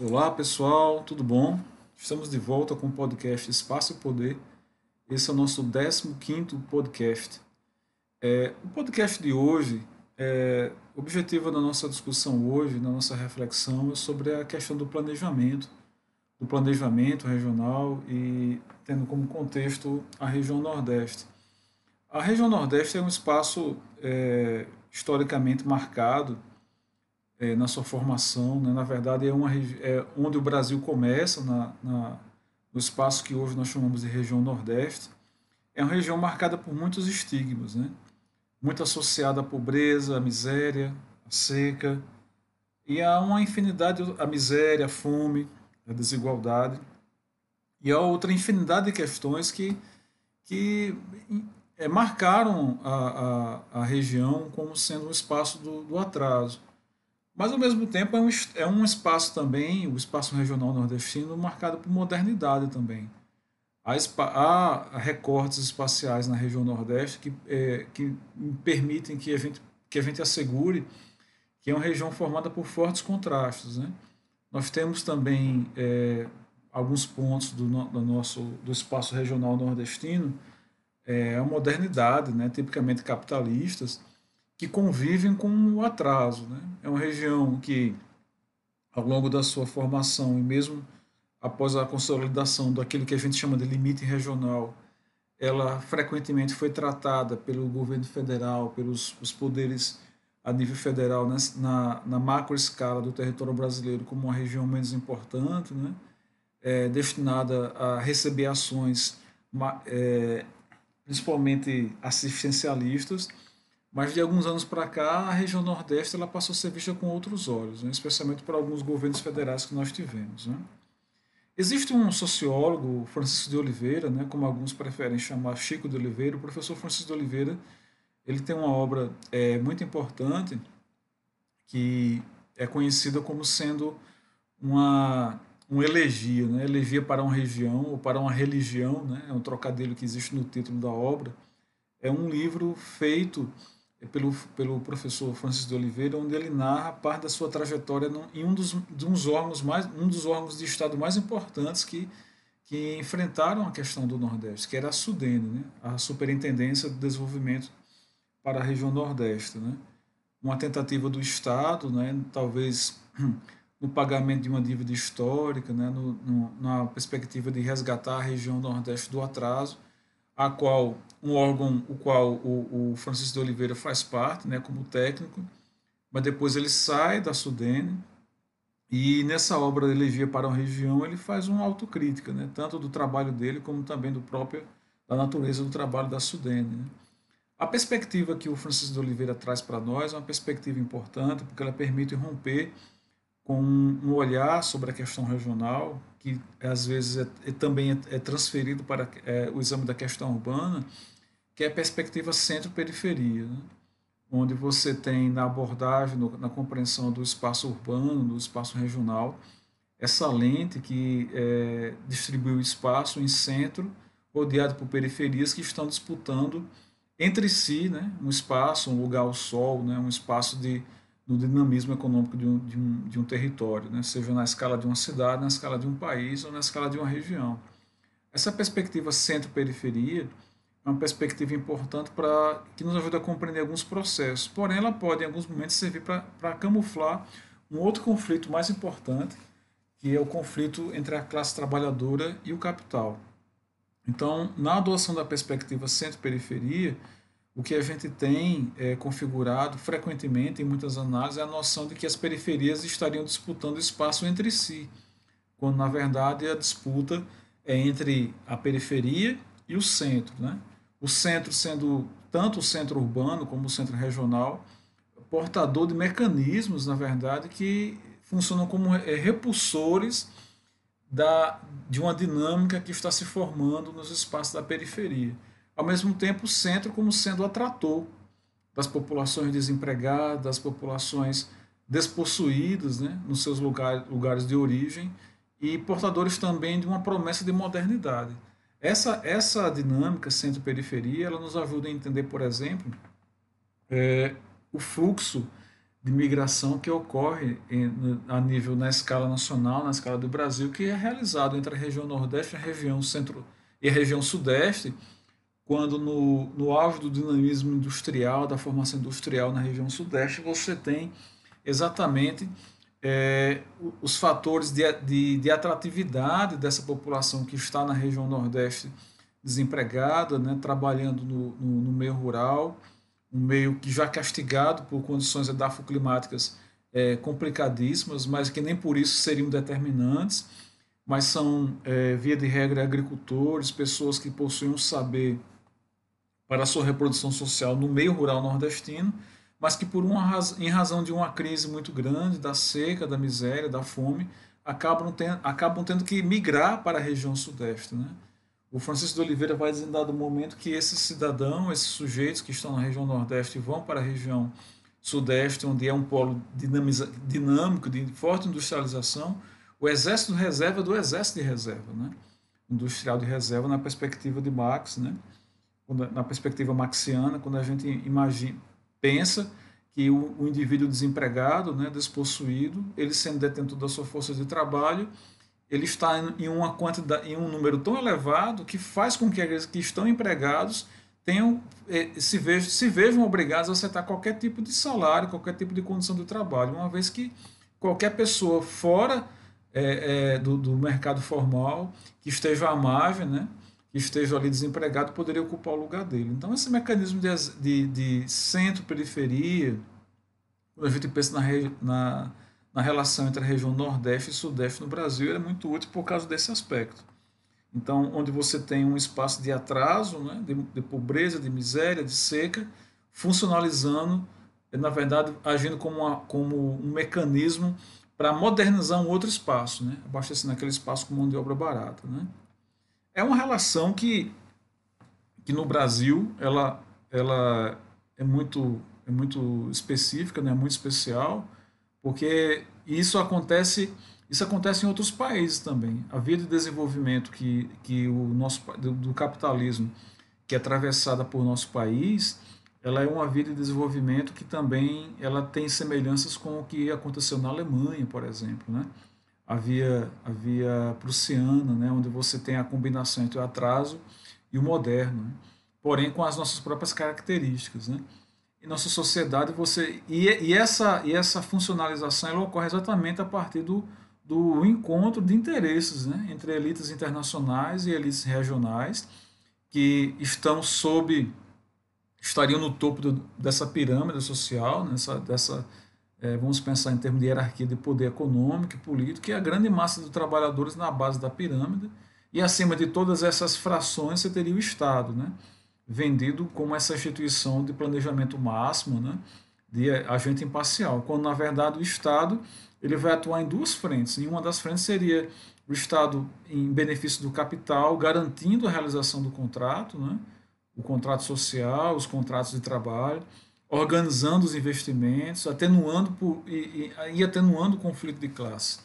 Olá pessoal, tudo bom? Estamos de volta com o podcast Espaço Poder. Esse é o nosso 15 podcast. É, o podcast de hoje, é, o objetivo da nossa discussão hoje, da nossa reflexão, é sobre a questão do planejamento, do planejamento regional e tendo como contexto a região Nordeste. A região Nordeste é um espaço é, historicamente marcado é, na sua formação. Né? Na verdade, é, uma, é onde o Brasil começa, na, na, no espaço que hoje nós chamamos de região Nordeste. É uma região marcada por muitos estigmas, né? muito associada à pobreza, à miséria, à seca, e há uma infinidade, a miséria, a fome, a desigualdade, e há outra infinidade de questões que, que é, marcaram a, a, a região como sendo um espaço do, do atraso. Mas, ao mesmo tempo, é um, é um espaço também, o espaço regional nordestino, marcado por modernidade também. Há, há recortes espaciais na região Nordeste que, é, que permitem que a, gente, que a gente assegure que é uma região formada por fortes contrastes. Né? Nós temos também é, alguns pontos do, do, nosso do espaço regional nordestino, é, a modernidade, né, tipicamente capitalistas, que convivem com o atraso. Né? É uma região que, ao longo da sua formação e mesmo após a consolidação daquilo que a gente chama de limite regional, ela frequentemente foi tratada pelo governo federal, pelos os poderes a nível federal, né, na, na macro escala do território brasileiro, como uma região menos importante, né, é, destinada a receber ações, é, principalmente assistencialistas, mas de alguns anos para cá, a região Nordeste ela passou a ser vista com outros olhos, né? especialmente por alguns governos federais que nós tivemos. Né? Existe um sociólogo, Francisco de Oliveira, né, como alguns preferem chamar Chico de Oliveira, o professor Francisco de Oliveira, ele tem uma obra é, muito importante que é conhecida como sendo uma, uma elegia, né? elegia para uma região ou para uma religião, né? é um trocadilho que existe no título da obra. É um livro feito pelo, pelo professor Francisco de Oliveira, onde ele narra parte da sua trajetória em um dos, uns órgãos mais, um dos órgãos de Estado mais importantes que, que enfrentaram a questão do Nordeste, que era a SUDENE, né? a Superintendência de Desenvolvimento para a região Nordeste. Né? Uma tentativa do Estado, né? talvez no pagamento de uma dívida histórica, né? no, no, na perspectiva de resgatar a região Nordeste do atraso, a qual um órgão o qual o, o Francisco de Oliveira faz parte, né, como técnico, mas depois ele sai da Sudene e nessa obra Elegia para uma Região ele faz uma autocrítica, né, tanto do trabalho dele como também do próprio da natureza do trabalho da Sudene. Né. A perspectiva que o Francisco de Oliveira traz para nós é uma perspectiva importante porque ela permite romper com um olhar sobre a questão regional, que às vezes é, é também é, é transferido para é, o exame da questão urbana, que é a perspectiva centro-periferia, né? onde você tem na abordagem, no, na compreensão do espaço urbano, do espaço regional, essa lente que é, distribui o espaço em centro, rodeado por periferias que estão disputando entre si né, um espaço, um lugar ao sol, né, um espaço de no dinamismo econômico de um, de um, de um território, né? seja na escala de uma cidade, na escala de um país ou na escala de uma região. Essa perspectiva centro-periferia é uma perspectiva importante para que nos ajuda a compreender alguns processos, porém ela pode em alguns momentos servir para camuflar um outro conflito mais importante, que é o conflito entre a classe trabalhadora e o capital. Então, na adoção da perspectiva centro-periferia, o que a gente tem é, configurado frequentemente em muitas análises é a noção de que as periferias estariam disputando espaço entre si, quando na verdade a disputa é entre a periferia e o centro. Né? O centro sendo tanto o centro urbano como o centro regional, portador de mecanismos, na verdade, que funcionam como é, repulsores da, de uma dinâmica que está se formando nos espaços da periferia ao mesmo tempo o centro como sendo atrator das populações desempregadas, das populações despossuídas né, nos seus lugares, lugares de origem e portadores também de uma promessa de modernidade. Essa, essa dinâmica centro-periferia ela nos ajuda a entender, por exemplo, é, o fluxo de migração que ocorre em, a nível na escala nacional, na escala do Brasil, que é realizado entre a região Nordeste e a região Centro e a região Sudeste, quando no, no auge do dinamismo industrial, da formação industrial na região Sudeste, você tem exatamente é, os fatores de, de, de, atratividade dessa população que está na região Nordeste desempregada, né, trabalhando no, no, no meio rural, um meio que já castigado por condições edafoclimáticas é, complicadíssimas, mas que nem por isso seriam determinantes, mas são, é, via de regra, agricultores, pessoas que possuem um saber para a sua reprodução social no meio rural nordestino, mas que por uma em razão de uma crise muito grande, da seca, da miséria, da fome, acabam, ten, acabam tendo que migrar para a região sudeste, né? O Francisco de Oliveira vai dizer em dado momento que esses cidadãos, esses sujeitos que estão na região Nordeste vão para a região Sudeste, onde é um polo dinâmico, de forte industrialização, o Exército de Reserva é do Exército de Reserva, né? industrial de reserva na perspectiva de Marx, né? na perspectiva marxiana, quando a gente imagina, pensa que o, o indivíduo desempregado, né, despossuído, ele sendo detentor da sua força de trabalho, ele está em uma quantidade, em um número tão elevado que faz com que aqueles que estão empregados tenham eh, se vejam, se vejam obrigados a aceitar qualquer tipo de salário, qualquer tipo de condição de trabalho, uma vez que qualquer pessoa fora é, é, do, do, mercado formal que esteja à margem, né, que esteja ali desempregado, poderia ocupar o lugar dele. Então, esse mecanismo de, de, de centro-periferia, quando a gente pensa na, na na relação entre a região Nordeste e Sudeste no Brasil é muito útil por causa desse aspecto. Então, onde você tem um espaço de atraso, né, de, de pobreza, de miséria, de seca, funcionalizando, na verdade, agindo como, uma, como um mecanismo para modernizar um outro espaço, né, abastecendo aquele espaço com mão de obra barata. Né. É uma relação que, que no Brasil ela, ela é, muito, é muito específica, né, muito especial, porque isso acontece isso acontece em outros países também. A via de desenvolvimento que, que o nosso do, do capitalismo que é atravessada por nosso país, ela é uma via de desenvolvimento que também ela tem semelhanças com o que aconteceu na Alemanha, por exemplo, né? A via, a via prussiana, né? onde você tem a combinação entre o atraso e o moderno, né? porém com as nossas próprias características. Né? em nossa sociedade você e, e essa e essa funcionalização ela ocorre exatamente a partir do, do encontro de interesses né, entre elites internacionais e elites regionais que estão sob estariam no topo do, dessa pirâmide social nessa dessa é, vamos pensar em termos de hierarquia de poder econômico e político que é a grande massa de trabalhadores na base da pirâmide e acima de todas essas frações você teria o Estado né? Vendido como essa instituição de planejamento máximo, né, de agente imparcial, quando na verdade o Estado ele vai atuar em duas frentes. Em uma das frentes seria o Estado em benefício do capital, garantindo a realização do contrato, né, o contrato social, os contratos de trabalho, organizando os investimentos, atenuando por, e, e, e atenuando o conflito de classe.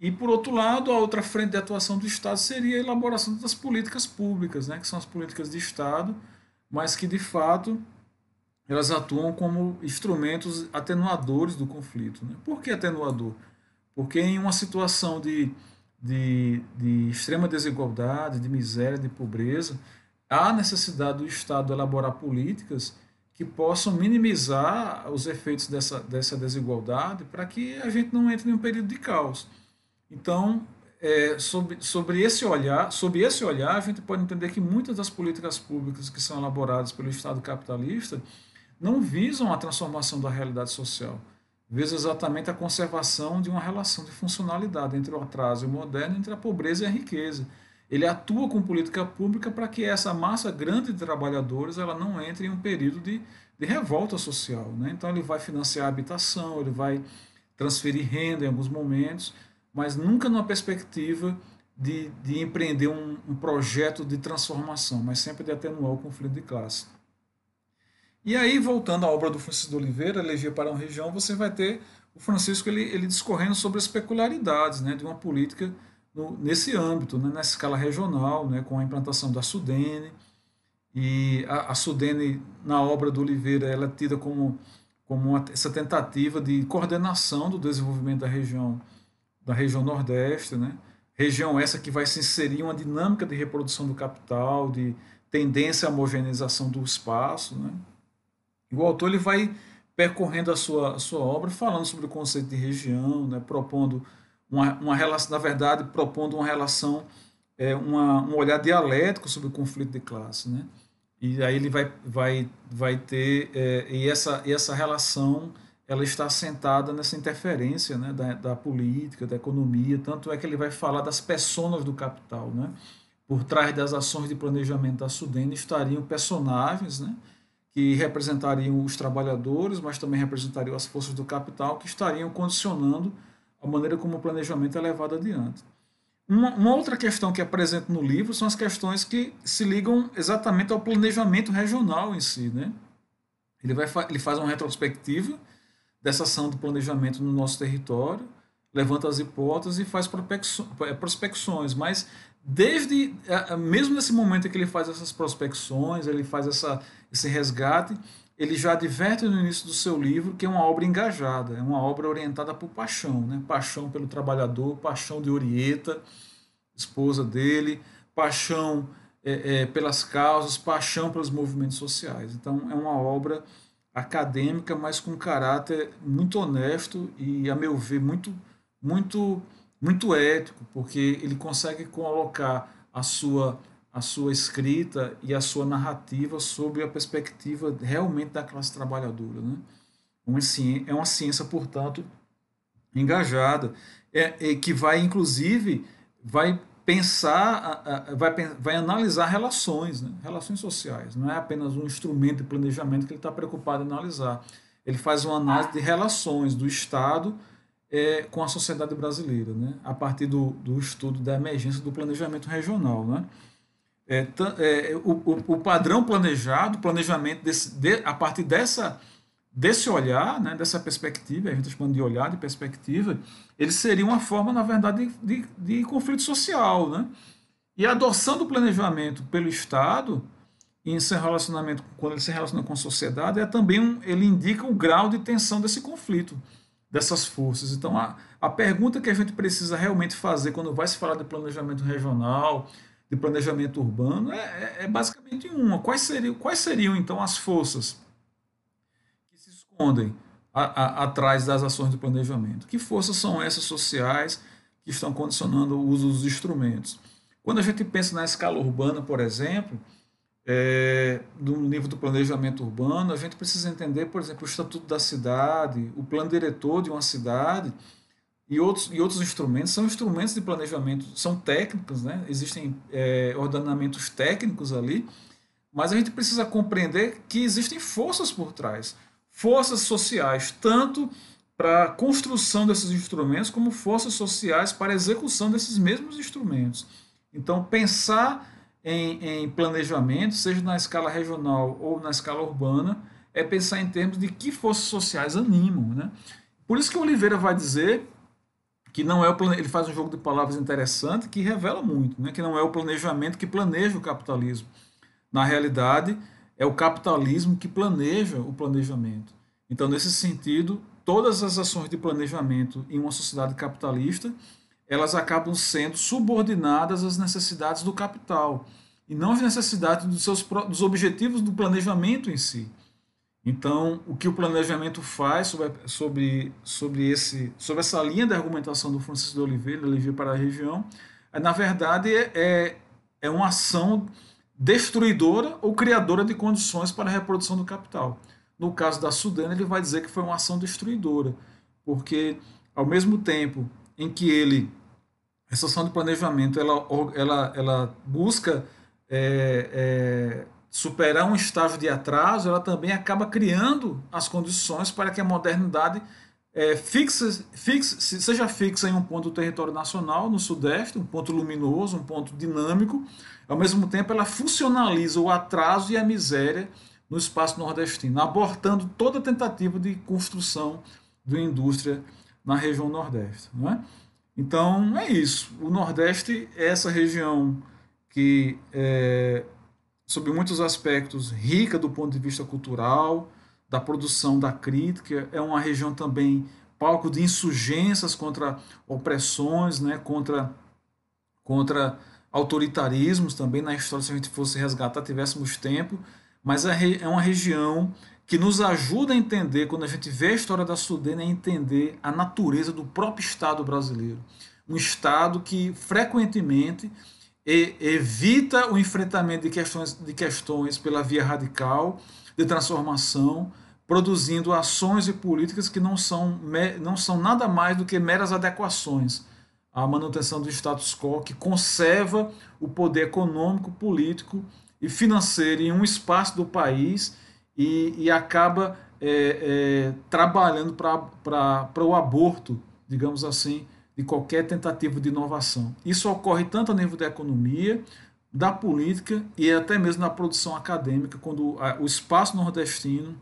E, por outro lado, a outra frente de atuação do Estado seria a elaboração das políticas públicas, né, que são as políticas de Estado, mas que de fato elas atuam como instrumentos atenuadores do conflito. Né? Por que atenuador? Porque em uma situação de, de, de extrema desigualdade, de miséria, de pobreza, há necessidade do Estado elaborar políticas que possam minimizar os efeitos dessa, dessa desigualdade para que a gente não entre em um período de caos. Então, é, sobre, sobre esse olhar, sobre esse olhar, a gente pode entender que muitas das políticas públicas que são elaboradas pelo Estado capitalista não visam a transformação da realidade social, visam exatamente a conservação de uma relação de funcionalidade entre o atraso e o moderno, entre a pobreza e a riqueza. Ele atua com política pública para que essa massa grande de trabalhadores ela não entre em um período de, de revolta social. Né? Então, ele vai financiar a habitação, ele vai transferir renda em alguns momentos, mas nunca numa perspectiva de, de empreender um, um, projeto de transformação, mas sempre de atenuar o conflito de classe. E aí, voltando à obra do Francisco de Oliveira, Elegia para uma Região, você vai ter o Francisco ele, ele discorrendo sobre as peculiaridades né, de uma política no, nesse âmbito, né, nessa escala regional, né, com a implantação da Sudene. E a, a Sudene, na obra do Oliveira, ela é tida como como uma, essa tentativa de coordenação do desenvolvimento da região da região Nordeste, né? região essa que vai se inserir uma dinâmica de reprodução do capital, de tendência à homogeneização do espaço. Né? E o autor ele vai percorrendo a sua, a sua obra falando sobre o conceito de região, né? propondo uma, uma relação, na verdade, propondo uma relação, é, uma, um olhar dialético sobre o conflito de classe. Né? E aí ele vai, vai, vai ter, é, e, essa, e essa relação ela está assentada nessa interferência né, da, da, política, da economia, tanto é que ele vai falar das personas do capital. Né? Por trás das ações de planejamento da Sudene estariam personagens né, que representariam os trabalhadores, mas também representariam as forças do capital que estariam condicionando a maneira como o planejamento é levado adiante. Uma, uma, outra questão que é presente no livro são as questões que se ligam exatamente ao planejamento regional em si. Né? Ele, vai, ele faz uma retrospectiva dessa ação do planejamento no nosso território, levanta as hipóteses e faz é, prospecções, mas desde é, é, mesmo nesse momento em que ele faz essas prospecções, ele faz essa, esse resgate, ele já adverte no início do seu livro que é uma obra engajada, é uma obra orientada por paixão, né? paixão pelo trabalhador, paixão de Orieta, esposa dele, paixão é, é, pelas causas, paixão pelos movimentos sociais. Então é uma obra acadêmica, mas com caráter muito honesto e, a meu ver, muito, muito, muito ético, porque ele consegue colocar a sua, a sua escrita e a sua narrativa sobre a perspectiva realmente da classe trabalhadora. Né? É uma ciência, portanto, engajada, é, é, que vai, inclusive, vai pensar, vai, vai analisar relações, né? relações sociais. Não é apenas um instrumento de planejamento que ele está preocupado em analisar. Ele faz uma análise de relações do Estado é, com a sociedade brasileira, né? a partir do, do estudo da emergência do planejamento regional. Né? É, é, o, o, o, padrão planejado, planejamento desse, de, a partir dessa desse olhar, né, dessa perspectiva, a gente está falando de olhar, de perspectiva, ele seria uma forma, na verdade, de, de, de, conflito social. Né? E a adoção do planejamento pelo Estado, em seu relacionamento, quando ele se relaciona com a sociedade, é também um, ele indica o grau de tensão desse conflito, dessas forças. Então, a, a pergunta que a gente precisa realmente fazer quando vai se falar de planejamento regional, de planejamento urbano, é, é, é basicamente uma. Quais seriam, quais seriam, então, as forças escondem a, a, atrás das ações do planejamento. Que forças são essas sociais que estão condicionando o uso dos instrumentos? Quando a gente pensa na escala urbana, por exemplo, é, no nível do planejamento urbano, a gente precisa entender, por exemplo, o estatuto da cidade, o plano diretor de uma cidade e outros, e outros instrumentos são instrumentos de planejamento, são técnicos, né? existem é, ordenamentos técnicos ali, mas a gente precisa compreender que existem forças por trás forças sociais, tanto para a construção desses instrumentos, como forças sociais para a execução desses mesmos instrumentos. Então, pensar em, em planejamento, seja na escala regional ou na escala urbana, é pensar em termos de que forças sociais animam. Né? Por isso que Oliveira vai dizer que não é o ele faz um jogo de palavras interessante que revela muito, né? que não é o planejamento que planeja o capitalismo. Na realidade, é o capitalismo que planeja o planejamento. Então, nesse sentido, todas as ações de planejamento em uma sociedade capitalista, elas acabam sendo subordinadas às necessidades do capital e não às necessidades dos seus dos objetivos do planejamento em si. Então, o que o planejamento faz sobre, sobre, sobre, esse, sobre essa linha de argumentação do Francisco de Oliveira, Oliveira para a região, é, na verdade é, é, é uma ação destruidora ou criadora de condições para a reprodução do capital. No caso da Sudana, ele vai dizer que foi uma ação destruidora, porque ao mesmo tempo em que ele, essa ação de planejamento, ela, ela, ela busca é, é, superar um estágio de atraso, ela também acaba criando as condições para que a modernidade é, seja fixa em um ponto do território nacional, no Sudeste, um ponto luminoso, um ponto dinâmico, ao mesmo tempo ela funcionaliza o atraso e a miséria no espaço nordestino, abortando toda tentativa de construção de indústria na região Nordeste. Não é? Então é isso. O Nordeste é essa região que, é, sob muitos aspectos, rica do ponto de vista cultural, da produção da crítica, é uma região também palco de insurgências contra opressões, né, contra, contra autoritarismos também na história, se a gente fosse resgatar, tivéssemos tempo, mas é, é uma região que nos ajuda a entender, quando a gente vê a história da Sudene, a entender a natureza do próprio Estado brasileiro. Um Estado que frequentemente evita o enfrentamento de questões, de questões pela via radical, de transformação, produzindo ações e políticas que não são, não são nada mais do que meras adequações à manutenção do status quo, que conserva o poder econômico, político e financeiro em um espaço do país e, e acaba é, é, trabalhando para o aborto, digamos assim, de qualquer tentativa de inovação. Isso ocorre tanto a nível da economia, da política e até mesmo na produção acadêmica, quando o espaço nordestino,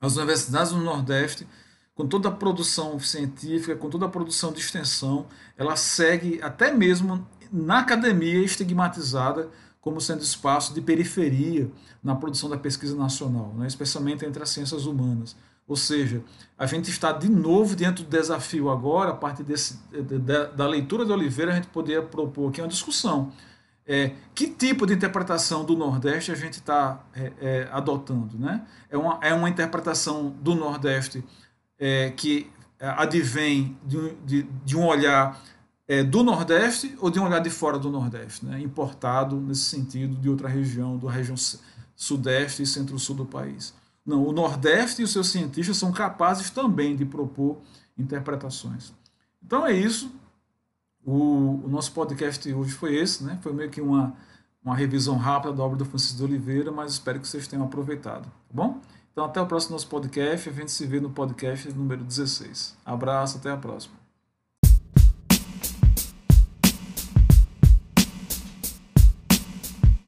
as universidades do Nordeste, com toda a produção científica, com toda a produção de extensão, ela segue até mesmo na academia estigmatizada como sendo espaço de periferia na produção da pesquisa nacional, né, especialmente entre as ciências humanas. Ou seja, a gente está de novo dentro do desafio agora, a partir desse, da, da leitura de Oliveira, a gente poderia propor aqui uma discussão. É, que tipo de interpretação do Nordeste a gente está é, é, adotando? Né? É, uma, é uma interpretação do Nordeste é, que advém de, de, de um olhar é, do Nordeste ou de um olhar de fora do Nordeste, né? importado nesse sentido de outra região, da região Sudeste e Centro-Sul do país. Não, o Nordeste e os seus cientistas são capazes também de propor interpretações. Então é isso. O, o nosso podcast hoje foi esse, né? Foi meio que uma, uma revisão rápida da obra do Francisco de Oliveira, mas espero que vocês tenham aproveitado, tá bom? Então até o próximo nosso podcast, a gente se vê no podcast número 16. Abraço, até a próxima.